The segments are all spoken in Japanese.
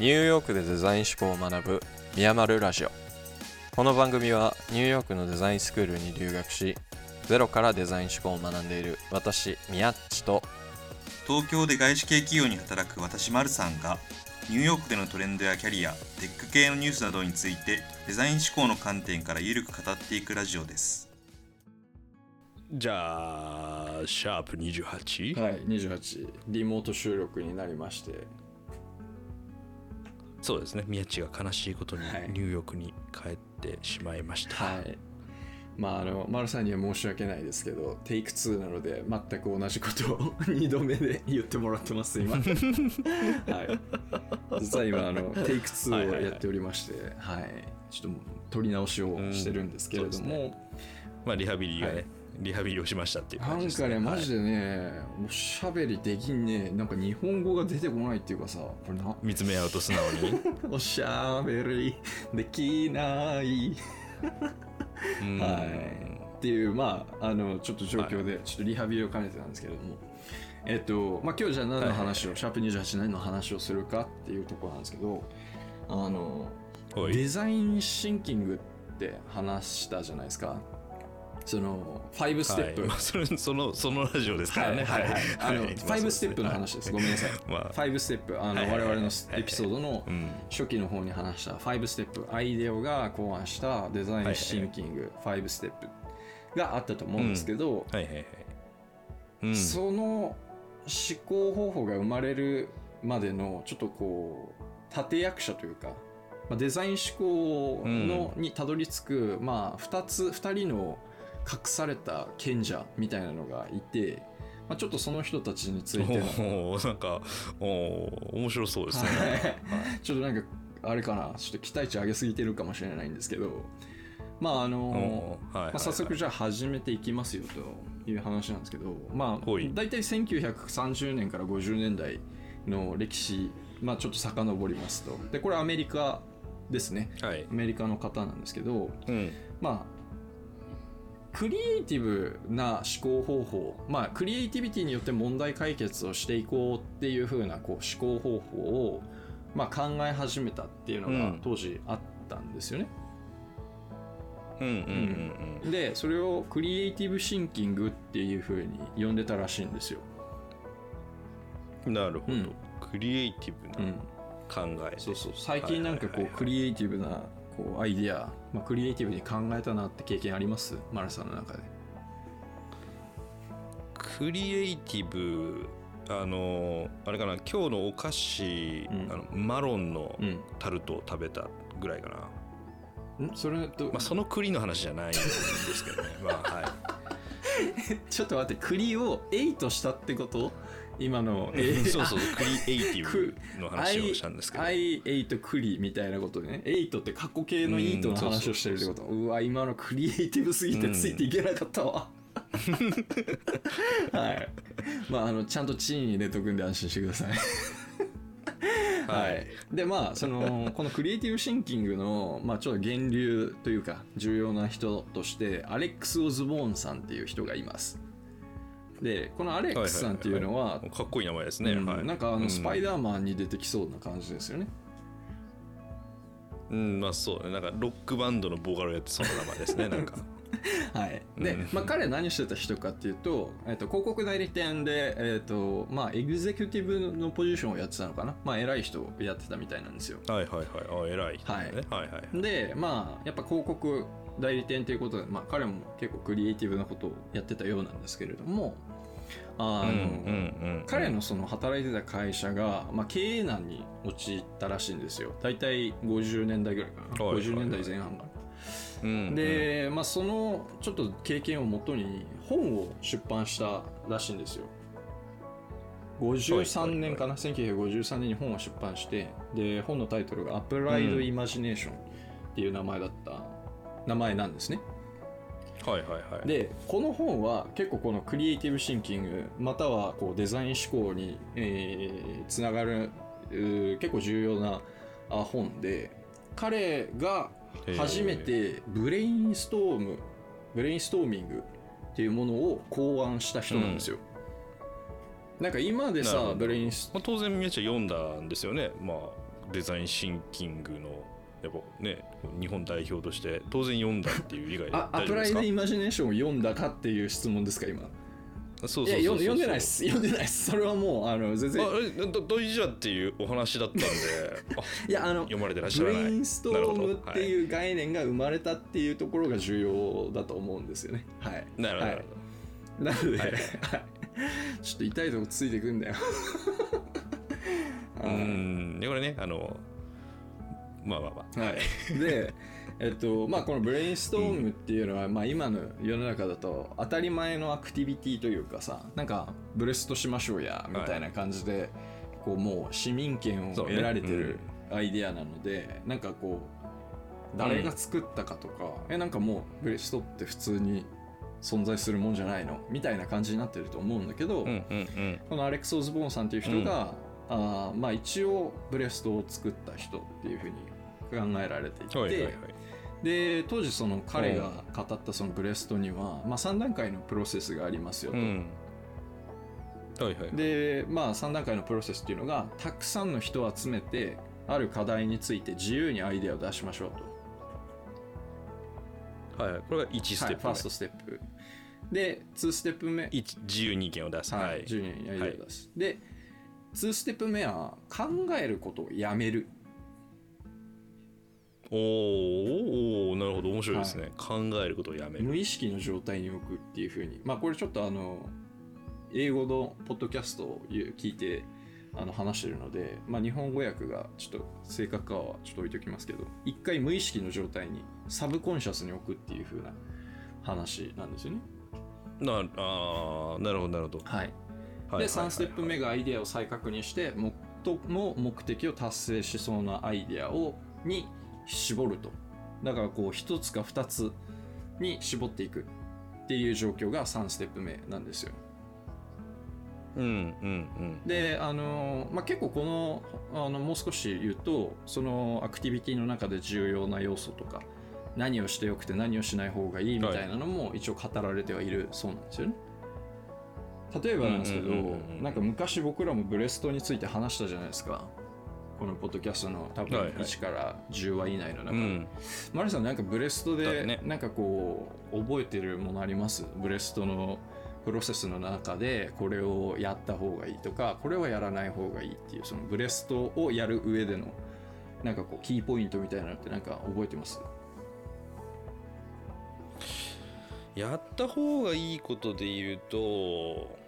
ニューヨークでデザイン思考を学ぶミヤマルラジオ。この番組はニューヨークのデザインスクールに留学しゼロからデザイン思考を学んでいる私ミヤッチと東京で外資系企業に働く私マルさんがニューヨークでのトレンドやキャリアテック系のニュースなどについてデザイン思考の観点からゆるく語っていくラジオです。じゃあ、シャープ28、はい28リモート収録になりましてそうですね、宮地が悲しいことにはい。ニューヨークに帰ってしまいました。はい。まああの丸さんには申し訳ないですけどテイク2なので全く同じことを2度目で言ってもらってます今。はい。実は今あのテイク2をやっておりましてはい。ちょっと取り直しをしてるんですけれども、うんそうでまあ、リハビリがね、はいリハビリをしましたっていうなん感じです、かねマジで。でねおしゃべりできんねなんか日本語が出てこないっていうかさこれな。見つめ合うと素直に。おしゃべりできない。うん。はい。っていうまああのちょっと状況でちょっとリハビリを兼ねてたんですけれども、えっとまあ今日じゃあ何の話を、シャープ28何の話をするかっていうところなんですけどあのデザインシンキングって話したじゃないですかその5ステップ、はい。まあ、それそのそのラジオですからね。はいはいはい。あのはい。5ステップの話です、ごめんなさい。まあ、5ステップあの、我々のエピソードのうん。初期の方に話した5ステップアイデオが考案したデザインシンキング。5ステップがあったと思うんですけど、はいはいはい。うん。その思考方法が生まれるまでのちょっとこう立役者というか、まあ、デザイン思考の、にたどり着く、まあ、2つ2人の隠された賢者みたいなのがいて、まあ、ちょっとその人たちについてのおーなんか、おー面白そうですね。ちょっとなんかあれかな？ちょっと期待値上げすぎてるかもしれないんですけどまああのはいはいはい。まあ、早速じゃあ始めていきますよという話なんですけどまあ大体1930年から50年代の歴史まあちょっと遡りますと。でこれアメリカですね。はい。ア。メリカの方なんですけどうん。まあクリエイティブな思考方法まあクリエイティビティによって問題解決をしていこうっていう風なこう思考方法を、まあ、考え始めたっていうのがうん当時あったんですよね。うんうんうんでそれをクリエイティブシンキングっていう風に呼んでたらしいんですよ。うん。なるほど。うんクリエイティブう、なん考え。そうそう最近なんかこはいはいはいはいうクリエイティブなこうアイディア、まあ、クリエイティブに考えたなって経験あります？マルさんの中で。クリエイティブあのあれかな今日のお菓子、うん。あのマロンのうん。タルトを食べたぐらいかな、ん？それと、まあ、その栗の話じゃないんですけどね。まあはい。ちょっと待って栗を8したってこと？今の、えー そうそう。クリエイティブのあ話をしたんですけど。I, I8 栗みたいなことでね8って過去形のイートの話をしてるってこと。うわ今のクリエイティブすぎてついていけなかったわ、はい。まああのちゃんとチーン入れとくんで安心してください。はい、でまあそのこのクリエイティブシンキングの、まあ、ちょっと源流というか重要な人としてアレックス・オズボーンさんっていう人がいますでこのアレックスさんっていうのはかっこいい名前ですね、うんはい。なんかあのスパイダダーマンに出てきそうな感じですよね、ーうんまあそうね。なんかロックバンドのボーカルをやってそうな名前ですね なんか。はい、で、うん。まあ、彼何してた人かっていうと,、えっと広告代理店で、えっとまあ、エグゼクティブのポジションをやってたのかな、まあ、偉い人をやってたみたいなんですよ。はいはいはい。あ偉い、ね、はい。はいはいでまあやっぱ広告代理店ということで、まあ、彼も結構クリエイティブなことをやってたようなんですけれどもあの、うんうんうん彼のその働いてた会社が、まあ、経営難に陥ったらしいんですよ。大体50年代ぐらいかな、はいはいはい。50年代前半かな、うんで、まあ、そのちょっと経験をもとに本を出版したらしいんですよ。53年かな、1953年に本を出版してで本のタイトルが「 Applied Imagination」っていう名前だった名前なんですねはいはいはい。でこの本は結構この creative thinking またはこうデザイン思考に、えーつながる結構重要なあ本で彼が初めてブレインストームブレインストーミングっていうものを考案した人なんですよ、なんか今でさブレインスまあ、当然宮地は読んだんですよね。まあデザインシンキングのやっぱね日本代表として当然読んだっていう以外であアプライドイマジネーションを読んだかっていう質問ですか今？そうそうそう読んでないです。読んでないです。それはもうあの全然。あえだ大事だっていうお話だったんであ いやあの読まれてらっしゃブらない。レインストームってういう概念が生まれたっていうところが重要だと思うんですよね。はい。なるほど、はい。なので、はいはい。ちょっと痛いとこついてくんだよ。うーん。でこれねあのまあまあまあ。はい、で、えっとまあ、このブレインストームっていうのは、まあ、今の世の中だと当たり前のアクティビティというかさなんかブレストしましょうやみたいな感じで、こうもう市民権を得られてるアイデアなので、なんかこう誰が作ったかとか、えなんかもうブレストって普通に存在するもんじゃないの？みたいな感じになってると思うんだけど、うんうんうん。このアレックス・オズボーンさんっていう人が、あーまあ一応ブレストを作った人っていうふうに考えられていて、はいはいはい。で当時その彼が語ったそのブレストには、まあ、3段階のプロセスがありますよと。うん。はいはいでまあ3段階のプロセスっていうのがたくさんの人を集めてある課題について自由にアイデアを出しましょうと。はいはい。これが1スはい、テップ目、ファーストステップ。で2ステップ目。一自由に意見を出す。はい、自由にアイデアを出す。で2ステップ目は考えることをやめる。おーおーなるほど面白いですね、考えることをやめる。無意識の状態に置くっていうふうに。まあこれちょっとあの英語のポッドキャストを聞いてあの話してるので、まあ、日本語訳がちょっと正確かはちょっと置いておきますけど一回無意識の状態にサブコンシャスに置くっていうふうな話なんですよね。なあーなるほどなるほど、はい、はいで3ステップ目がアイデアを再確認して最も目的を達成しそうなアイデアをに絞ると。だからこう1つか2つに絞っていくっていう状況が3ステップ目なんですよ。うんうんうん。であの、まあ、結構このあのもう少し言うとそのアクティビティの中で重要な要素とか何をしてよくて何をしない方がいいみたいなのも一応語られてはいるそうなんですよね。例えばなんですけどなんか昔僕らもブレストについて話したじゃないですか。このポッドキャストの多分はいはい。1から10話以内の中で、うん。マリさんなんかブレストでなんかこう覚えてるものあります？ブレストのプロセスの中でこれをやった方がいいとかこれはやらない方がいいっていうそのブレストをやる上でのなんかこうキーポイントみたいなのってなんか覚えてます？やった方がいいことで言うと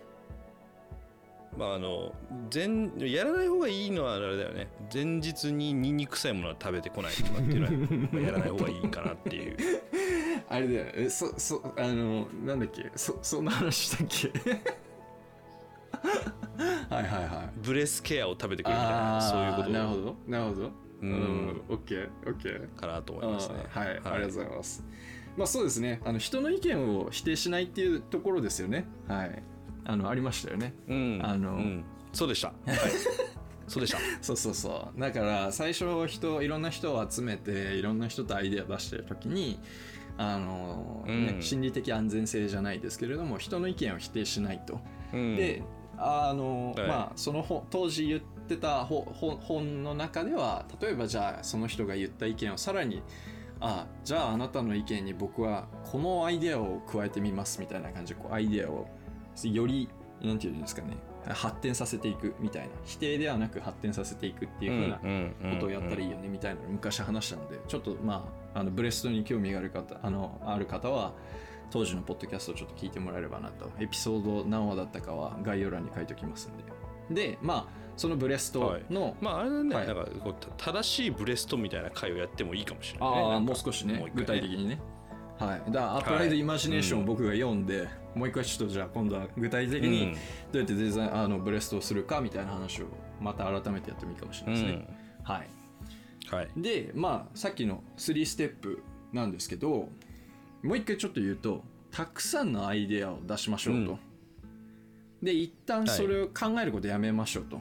まああの前やらない方がいいのはあれだよね。前日にニンニク臭いものは食べてこないとかっていうのはまあやらない方がいいかなっていう。あれだよえそそあのなんだっけ？そそんな話したっけ？はいはいはい。ブレスケアを食べてくるみたいなそういうこと。なるほど。なるほど。ううん。んオッケーオッケー。かなと思いますね。あーはい、ありがとうございます。まあそうですね、あの人の意見を否定しないっていうところですよね。はい。あの、ありましたよね。うんあのうんそうでした はいそうでしたそうそうそう。だから最初人、いろんな人を集めて、いろんな人とアイデア出してる時に、あの、ねうん心理的安全性じゃないですけれども、人の意見を否定しないと。うんで、あの、はいまあその本当時言ってた本の中では例えばじゃあその人が言った意見をさらにあじゃああなたの意見に僕はこのアイデアを加えてみますみたいな感じでこうアイデアをよりなんていうんですかね発展させていくみたいな。否定ではなく発展させていくっていうふうなことをやったらいいよねみたいなのを昔話したのでちょっとまああのブレストに興味がある方あのある方は当時のポッドキャストをちょっと聞いてもらえればなと。エピソード何話だったかは概要欄に書いておきますんで。でまあそのブレストの、まああれだね、はい。なんかこうた正しいブレストみたいな回をやってもいいかもしれない、ね、ああもう少しねもう一回具体的にね。はい。だからアプライドイマジネーションをうん。僕が読んで、もう一回ちょっとじゃあ今度は具体的にどうやってデザインあのブレストをするかみたいな話をまた改めてやってもいいかもしれうんないですね、はいうん。はい。でまあさっきの3ステップなんですけどもう一回ちょっと言うとたくさんのアイデアを出しましょうと、で一旦それを考えることやめましょうと、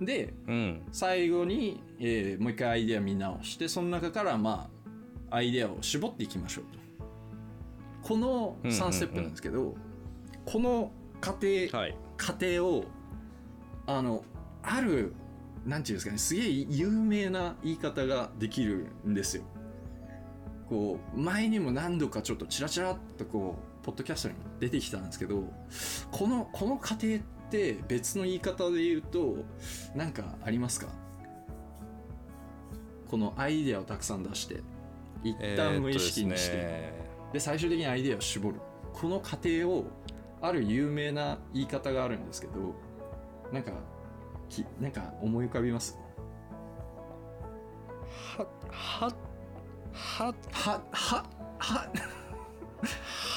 でうん。最後に、えーもう一回アイデア見直してその中からまあアイデアを絞っていきましょうと。この3ステップなんですけど、この過程、はい。過程をあのあるなんていうんですかねすげえ有名な言い方ができるんですよ。こう前にも何度かちょっとチラチラっとこうポッドキャストにも出てきたんですけどこのこの過程って別の言い方で言うとなんかありますか？このアイデアをたくさん出して一旦無意識にして、えで最終的にアイデアを絞る。この過程をある有名な言い方があるんですけどなんかきなんか思い浮かびます？はははははは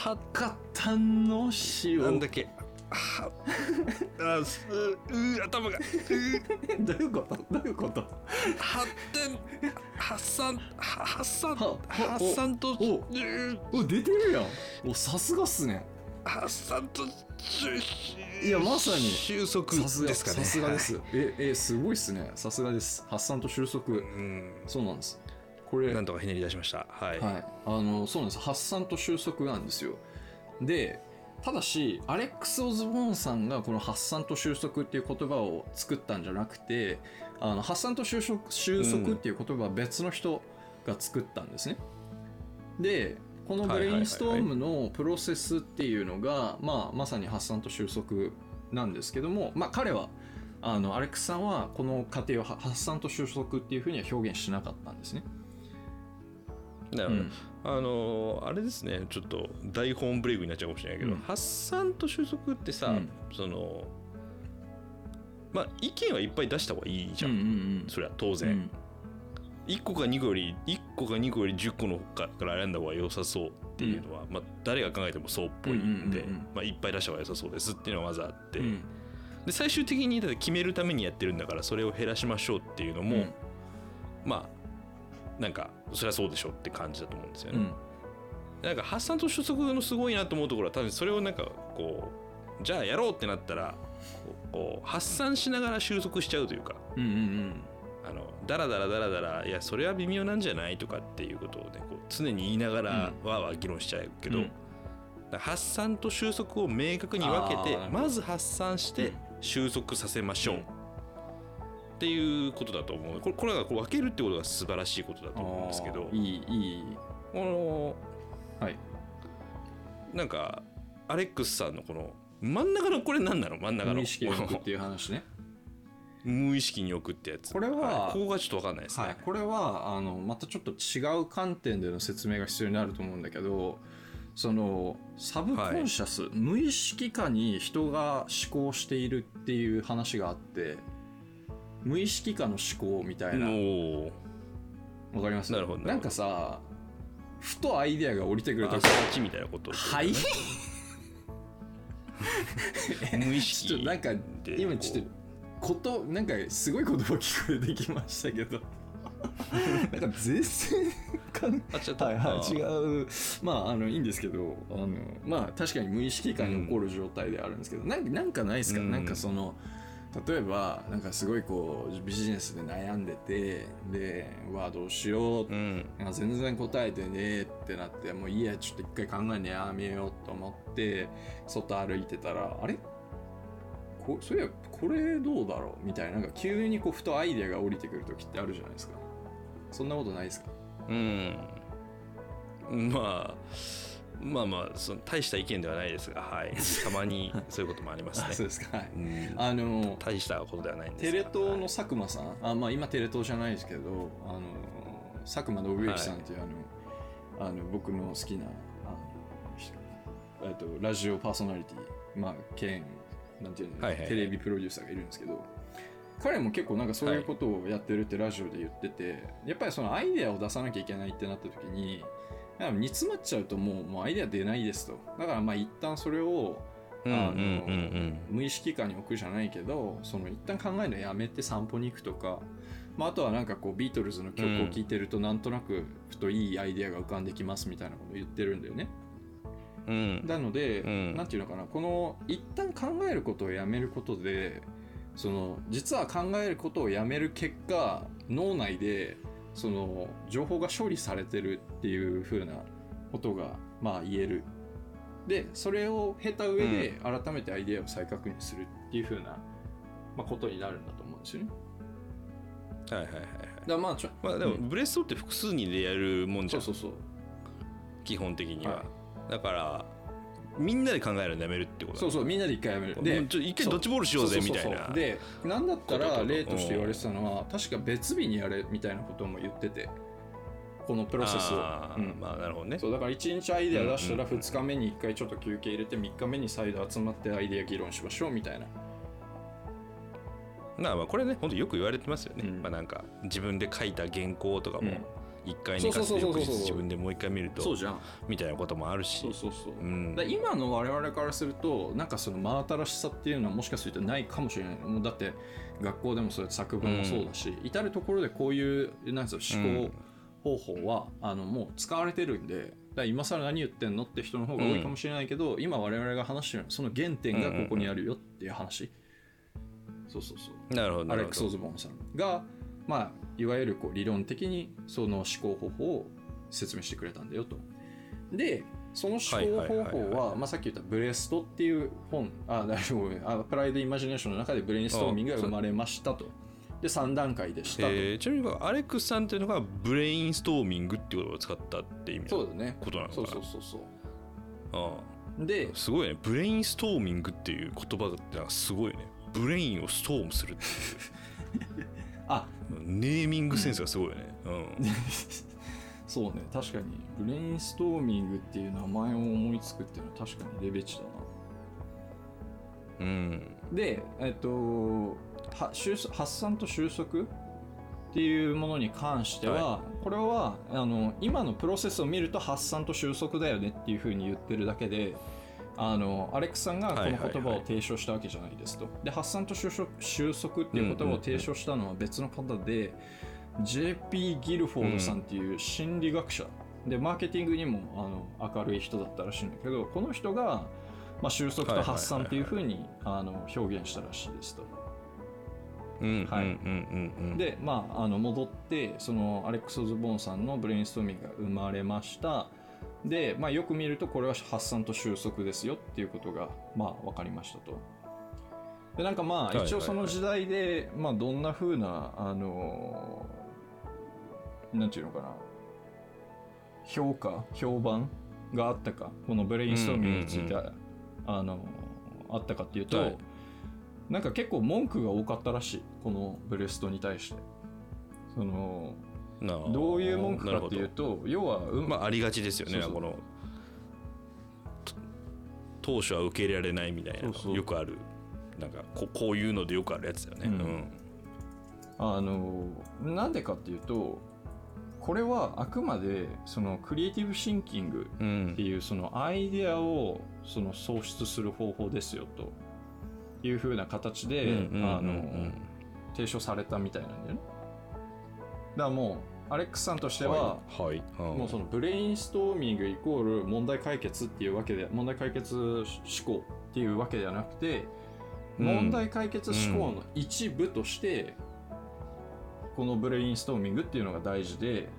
は方の塩なんだっけはあすう頭がうどういうこと？どういうこと？発展発散は発散は発散とおうお出てるやん。おさすがっすね。発散といやまさに。収束ですかね。さすがです、ええすごいっすね。さすがです。発散と収束。うん。そうなんです。これ。なんとかひねり出しました。はい、はい、あのそうなんです。発散と収束なんですよ。でただしアレックス・オズボーンさんがこの発散と収束っていう言葉を作ったんじゃなくてあの発散と収束収束っていう言葉は別の人が作ったんですね、でこのブレインストームのプロセスっていうのが、まあ、まさに発散と収束なんですけども、まあ、彼はあのアレックスさんはこの過程をは発散と収束っていうふうには表現しなかったんですね。なるほど、うんあのーあれですねちょっと台本ブレイクになっちゃうかもしれないけど、うん。発散と収束ってさ、うん。そのまあ意見はいっぱい出した方がいいじゃん、うんうんそれは当然、うん。1個か2個より1個か2個より10個の中から選んだ方が良さそうっていうのは、まあ、誰が考えてもそうっぽいんで、うんうんうんうん。まあ、いっぱい出した方が良さそうですっていうのがまずあって、うん。で最終的にだって決めるためにやってるんだからそれを減らしましょうっていうのも、うん。まあなんかそりゃそうでしょって感じだと思うんですよね。うん。なんか発散と収束のすごいなと思うところは多分それをなんかこうじゃあやろうってなったらこう発散しながら収束しちゃうというかうんうんあのダラダラダラダラいやそれは微妙なんじゃないとかっていうことをねこう常に言いながらわーわー議論しちゃうけど、うん。発散と収束を明確に分けてまず発散して収束させましょう、うんっていうことだと思う。これこれが分けるってことが素晴らしいことだと思うんですけど。いいいい。このはい。なんかアレックスさんのこの真ん中のこれ何なの？真ん中の。無意識に置くっていう話ね。無意識に置くってやつ。これはい。ここがちょっと分かんないですね、はい。これはあのまたちょっと違う観点での説明が必要になると思うんだけどそのサブコンシャス、無意識下に人が思考しているっていう話があって無意識下の思考みたいな。わかります？なるほどなんかさふとアイデアが降りてくるとあそっちみたいなことをはい？無 意 ち識ょっとなんかで今ちょっとことなんかすごい言葉聞こえてきましたけど。なんか全然かんあちょっと。はいはい違う。まああのいいんですけどあのまあ確かに無意識下に起こる状態であるんですけど、なんかなんかないですか、うん。なんかその例えばなんかすごいこうビジネスで悩んでてでうわどうしよう。うん。なんか全然答えてねえってなってもういいやちょっと一回考えるのやめようと思って外歩いてたらあれ？こそういやこれどうだろう？みたいななんか急にこうふとアイデアが降りてくる時ってあるじゃないですか。そんなことないですか？うん。まあまあまあその大した意見ではないですが、はい、たまにそういうこともありますね。そうですか。はい。うん。あの大したことではないんですテがレ東の佐久間さん、あまあ今テレ東じゃないですけどあの佐久間信之さんっていう、あのあの僕の好きなあのひえっとラジオパーソナリティ。まあ兼なんていうの、はいはいはい。テレビプロデューサーがいるんですけど彼も結構なんかそういうことをやってるってラジオで言ってて、やっぱりそのアイデアを出さなきゃいけないってなった時にやっぱ煮詰まっちゃうともうもうアイデア出ないですと。だからまあ一旦それを無意識下に置くじゃないけどその一旦考えるのやめて散歩に行くとか、まあ、あとはなんかこうビートルズの曲を聴いてるとなんとなくふといいアイデアが浮かんできますみたいなことを言ってるんだよね。うんうん。なので、うん。なんていうのかなこの一旦考えることをやめることでその実は考えることをやめる結果脳内でその情報が処理されてるっていう風なことがまあ言える。でそれを経た上で改めてアイデアを再確認するっていう風な、まあ、ことになるんだと思うんですよね。はいはいはいはい。だまあちょまあでもうん。ブレストって複数人でやるもんじゃそうんそうそう。基本的には、はだからみんなで考えるのやめるってことだ。そうそうみんなで一回やめる。で一回ドッジボールしようぜみたいな。でなんだったら例として言われてたのは確か別日にやれみたいなことも言ってて。このプロセスを。うん。まあなるほどね。そうだから1日アイデア出したらうんうんうん2日目に1回ちょっと休憩入れて3日目に再度集まってアイデア議論しましょうみたいな。まあまあこれね本当よく言われてますよね、うん。まあなんか自分で書いた原稿とかもうん一回寝かせて翌そうそうそうそうそう。日自分でもう一回見るとじゃん。みたいなこともあるし。そうそうそう、うん。だ今の我々からするとなんかその真新しさっていうのはもしかするとないかもしれない。もうだって学校でもそうやって作文もそうだし、至る所でこういうなんですよ思考方法は、あのもう使われてるんでだ今更何言ってんのって人の方が多いかもしれないけど、今我々が話してるその原点がここにあるよっていう話、そうそうそう。なるほどなアレックス・オズボーンさんが、まあ、いわゆるこう理論的にその思考方法を説明してくれたんだよと。で、その思考方法は、まあ、さっき言ったブレストっていう本、あ、 Applied Imagination の中でブレインストーミングが生まれましたと。で、3段階でしたと。えーちなみにアレックスさんっていうのがブレインストーミングっていうことを使ったって意味そうだね。ことなのかな？そうそうそうそう。あであ、すごいねブレインストーミングっていう言葉ってすごいね brain を storm するってあいう ネーミングセンスがすごいよね。うん。そうね、確かに。ブレインストーミングっていう名前を思いつくっていうのは確かにレベチだな。うん。で、えっと、発散と収束っていうものに関しては、はこれはあの今のプロセスを見ると発散と収束だよねっていうふうに言ってるだけであのアレックスさんがこの言葉を提唱したわけじゃないですと。で発散と収束収束っていう言葉を提唱したのは別の方で、JP ギルフォードさんっていう心理学者、でマーケティングにもあの明るい人だったらしいんだけどこの人が、まあ、収束と発散っていうふうにあの表現したらしいですと。でまああの戻ってそのアレックス・オズボーンさんのブレインストーミングが生まれましたで、まあ、よく見るとこれは発散と収束ですよっていうことがまあ分かりましたと。でなんかまあ一応その時代で、まあ、どんな風なあのなんていうのかな。評価評判があったか。このブレインストーミングについて、あのあったかっていうと、はい。なんか結構文句が多かったらしい。このブレストに対して。そのどういう文句かっていうと要は、うん。まあありがちですよねこのと当初は受け入れられないみたいなよくある。なんかここういうのでよくあるやつだよね。うん。あのなんでかっていうとこれはあくまでそのクリエイティブシンキングうんうんっていうそのアイデアをその創出する方法ですよというふうな形で、提唱されたみたいなんだよね。だからもうアレックスさんとしては、はい。はい。うん。もうそのブレインストーミングイコール問題解決っていうわけで問題解決思考っていうわけではなくて、うん問題解決思考の一部として、このブレインストーミングっていうのが大事で、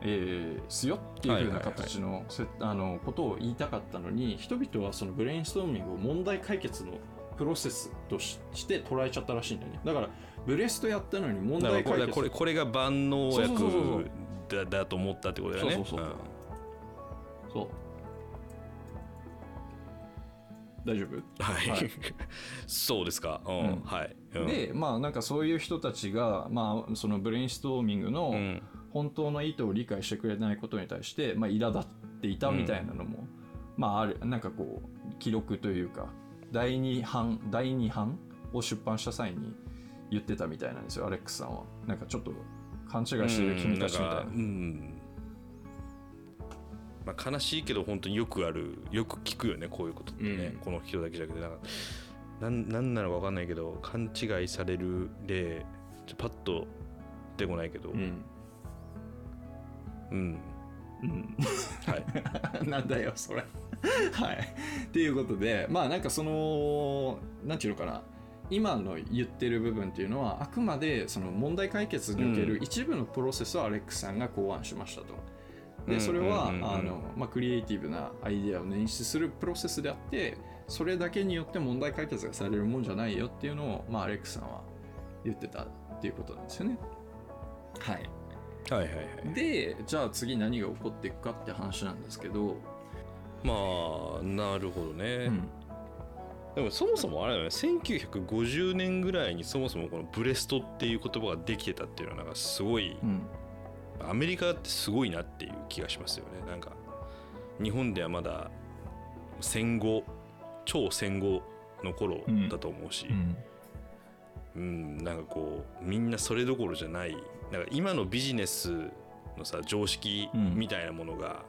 えーすよっていうふうな形の,せ、あのことを言いたかったのに人々はそのブレインストーミングを問題解決のプロセスとしして捉えちゃったらしいんだよね。だからブレストやったのに問題解決これこれが万能薬だだと思ったってことだよね。そうそうそうそう。大丈夫？うんはい、はい。そうですか。うん、うん。はい、うん、でまあなんかそういう人たちが、まあ、そのブレインストーミングのうん。本当の意図を理解してくれないことに対して、まあ、苛立っていたみたいなのも、まああるなんかこう記録というか第二版第二版を出版した際に言ってたみたいなんですよアレックスさんは。なんかちょっと勘違いしてる君たちみたいな,、まあ、悲しいけど本当によくあるよく聞くよねこういうことってね、うん。この人だけじゃなくて。なんかなんなのか分かんないけど勘違いされる例ちょパッと出てこないけど。ううん、んうん。はい。なんだよそれ。はい。っていうことでまあなんかそのなんていうのかな今の言ってる部分っていうのはあくまでその問題解決における一部のプロセスをアレックスさんが考案しましたと。でそれはクリエイティブなアイデアを捻出するプロセスであってそれだけによって問題解決がされるもんじゃないよっていうのを、まあ、アレックスさんは言ってたっていうことなんですよね。はい。はいはいはい。でじゃあ次何が起こっていくかって話なんですけど、まあなるほどね、うんでもそもそもあれだよね1950年ぐらいにそもそもこのブレストっていう言葉ができてたっていうのはなんかすごいうんアメリカってすごいなっていう気がしますよね。なんか日本ではまだ戦後超戦後の頃だと思うし、うん。なんかこうみんなそれどころじゃない。なんか今のビジネスのさ常識うんみたいなものが、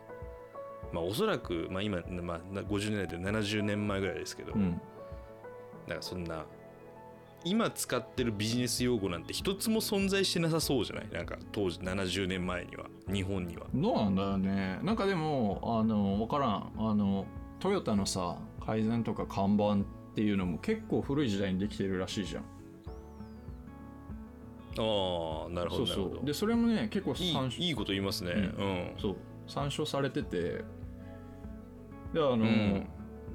まあおそらく、まあ、今、まあ、な50年代で70年前ぐらいですけど、うんなんかそんな今使ってるビジネス用語なんて一つも存在してなさそうじゃない？なんか当時70年前には日本には。どうなんだよね。なんかでもあの分からん。あのトヨタのさ改善とか看板っていうのも結構古い時代にできてるらしいじゃん。ああなるほどなるほそう。そど。うでそれもね結構い参照いこと言いますね。ううん、そう。参照されてて。であの、ん。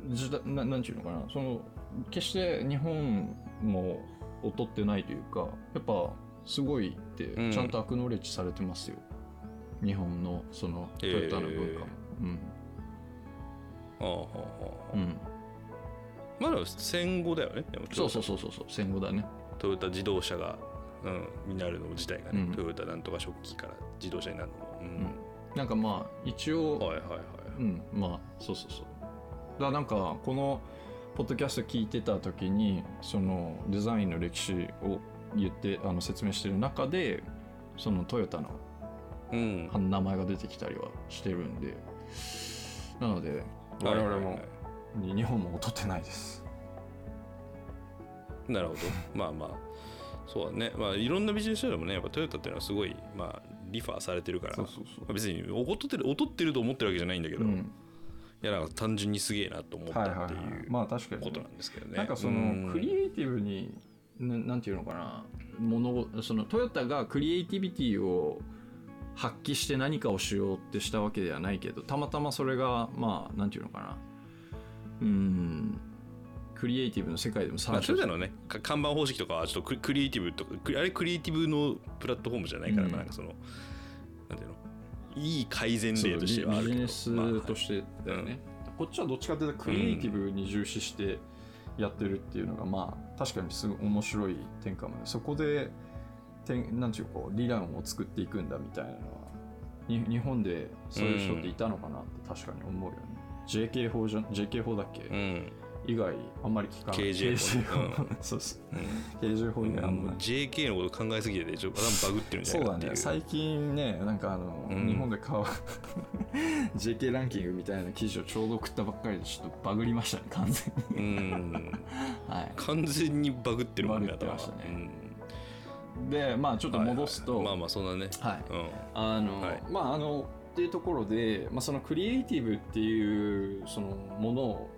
時代ななんていうのかな。その決して日本も劣ってないというかやっぱすごいってうん。ちゃんとアクノレッジされてますよ、日本のそのトヨタの文化も、うん。ああはあはあ。うん。まだ戦後だよねそうそうそうそうそう戦後だね。トヨタ自動車が、うん、になるの自体がね、うん。トヨタなんとか食器から自動車になるのも、うん。なんかまあ一応、はいはいはい。うんまあそうそうそう。だからなんかこのポッドキャスト聞いてた時にそのデザインの歴史を言ってあの説明してる中でそのトヨタのうん。名前が出てきたりはしてるんで。なので我々も日本も劣ってないです。なるほど。まあまあ。そうだね。まあいろんなビジネス書でもねやっぱトヨタっていうのはすごいまあリファーされてるから。そうそうそう。まあ別に劣ってる劣ってると思ってるわけじゃないんだけど、いうんやなんか単純にすげえなと思ったってはいいうまあ確かにね。ことなんですけどね、なんかそうん。のクリエイティブにななんていうのかなものそのトヨタがクリエイティビティを発揮して何かをしようってしたわけではないけどたまたまそれがまあなんていうのかな。うん。クリエイティブの世界でもま参あ、トヨタのねか看板方式とかはちょっとクリクリエイティブとかクリあれクリエイティブのプラットフォームじゃないから、うん。まあなんかそのいいい改善例としてはあるビジネスとしてだよね、こっちはどっちかというとクリエイティブに重視してやってるっていうのがまあ確かにすごい面白い点かもねそこで点なんていうかこう理論を作っていくんだみたいなのはに日本でそういう人っていたのかなって確かに思うよね、JK 法じゃ JK 法だっけ、うん、以外あんまり聞かない。KJ 法法そうそううん。KJ 法以外あ JK のこと考えすぎててちょっと頭バグってるんじゃな。いかっていうだね。最近ねなんかあの、うん。日本で買う JK ランキングみたいな記事をちょうど送ったばっかりでちょっとバグりましたね完全に。う んはい。完全にバグってるもんねバグって頭ましたね。うんでまあちょっと戻すと、はいはいまあまあそんなね。はい。うん。あの、はい。まああのっていうところで、まあ、そのクリエイティブっていうそのものを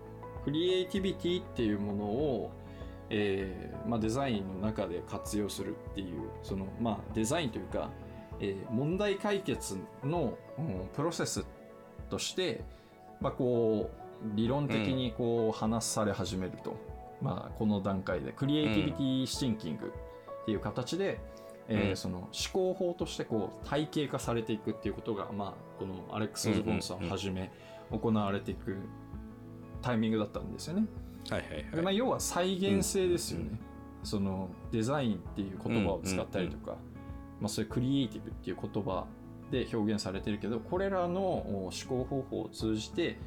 クリエイティビティっていうものを、えーまあ、デザインの中で活用するっていうその、まあ、デザインというか、えー問題解決の、うんプロセスとして、まあ、こう理論的にこう話され始めると、まあ、この段階でクリエイティビティシンキングっていう形で、えーうん。その思考法としてこう体系化されていくっていうことが、まあ、このアレックス・ズボンさんをはじめ行われていくタイミングだったんですよね。はいはいでまあ、はい要は再現性ですよね、そのデザインっていう言葉を使ったりとか、まあ、そういうクリエイティブっていう言葉で表現されてるけどこれらのお思考方法を通じて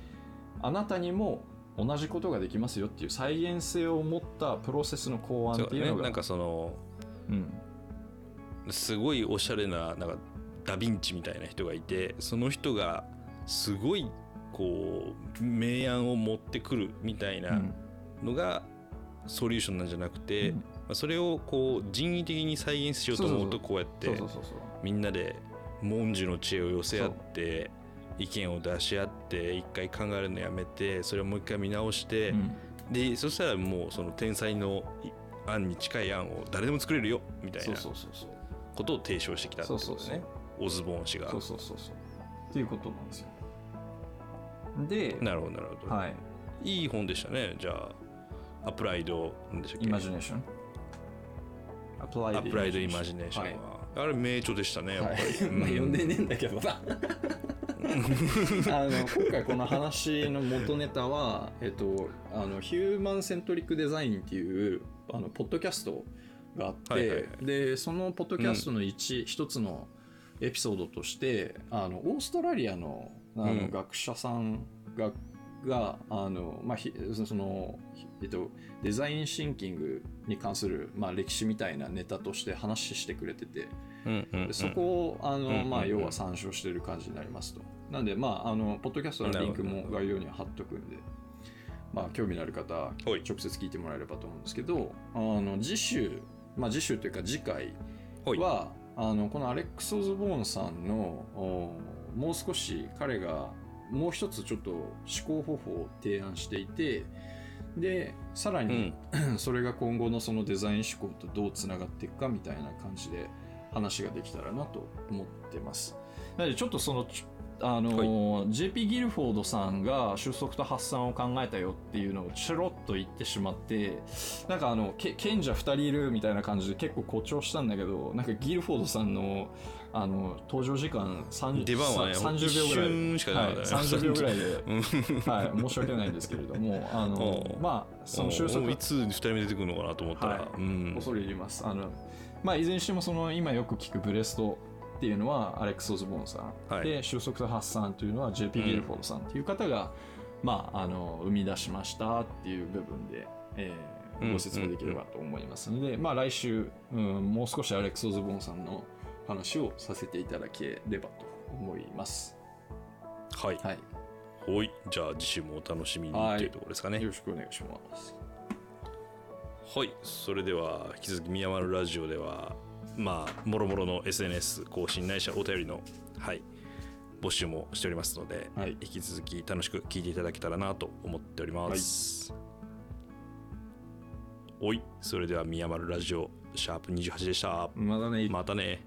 あなたにも同じことができますよっていう再現性を持ったプロセスの考案そうっていうのがだね。なんかそのうん。すごいおしゃれななんかダ・ヴィンチみたいな人がいてその人がすごいこう明暗を持ってくるみたいなのがソリューションなんじゃなくて、うん。まあそれをこう人為的に再現しようと思うとこうやってみんなで文殊の知恵を寄せ合って意見を出し合って一回考えるのやめてそれをもう一回見直して、うん。でそしたらもうその天才のい案に近い案を誰でも作れるよみたいなことを提唱してきたってことですね。オズボーン氏が。そうそうそうそう。っていうことなんですよでなるほどなるほど、はい。い、い本でしたね。じゃあアプライドなんでしたっけ？イマジネーションアプラアプライドイマジネーションは、はい。あれ名著でしたねやっぱはい。り、まあうん読んでねえんだけどな。あの今回この話の元ネタは、えっと、あのヒューマンセントリックデザインっていうあのポッドキャストがあって、はいはいはい。でそのポッドキャストの一、一つのエピソードとしてあのオーストラリアのあの、うん学者さんががあの、まあ、ひその、えっと、デザインシンキングに関する、まあ、歴史みたいなネタとして話してくれてて、うんうんうん。でそこをあの、うんうんうん。まあ、要は参照してる感じになりますと。なんで、まあ、あのポッドキャストのリンクも概要には貼っとくんで、まあ、興味のある方、はい。直接聞いてもらえればと思うんですけど、あの次週、まあ、次週というか次回はあのこのアレックス・オズボーンさんのおもう少し彼がもう一つちょっと思考方法を提案していてでさらに、それが今後のそのデザイン思考とどうつながっていくかみたいな感じで話ができたらなと思ってます。なのでちょっとそのちあの、JP ギルフォードさんが収束と発散を考えたよっていうのをちょろっと言ってしまってなんかあのけ賢者2人いるみたいな感じで結構誇張したんだけどなんかギルフォードさんのあの登場時間30出番はねさ30秒ぐらいしはい、30秒ぐらいで。うん。はい、申し訳ないんですけれども、あのまあ、その収束。もういつ2人目出てくるのかなと思ったら、はい。うん。恐れ入ります。あのまあ、いずれにしてもその今よく聞くブレストっていうのはアレックス・オズボーンさん、はい。で収束と発散というのは JP うんギルフォードさんっていう方が、まあ、あの生み出しましたっていう部分で、えーうん。ご説明できればと思いますので、まあ、来週、うん、もう少しアレックス・オズボーンさんの話をさせていただければと思います。はい、はい、ほい。じゃあ次週もお楽しみにはいというところですかね。よろしくお願いします。はい。それでは引き続き宮丸ラジオではまあもろもろの SNS 更新ないしはお便りのはい。募集もしておりますので、はい。引き続き楽しく聞いていただけたらなと思っております、おい。それでは宮丸ラジオシャープ28でした。まだね、またね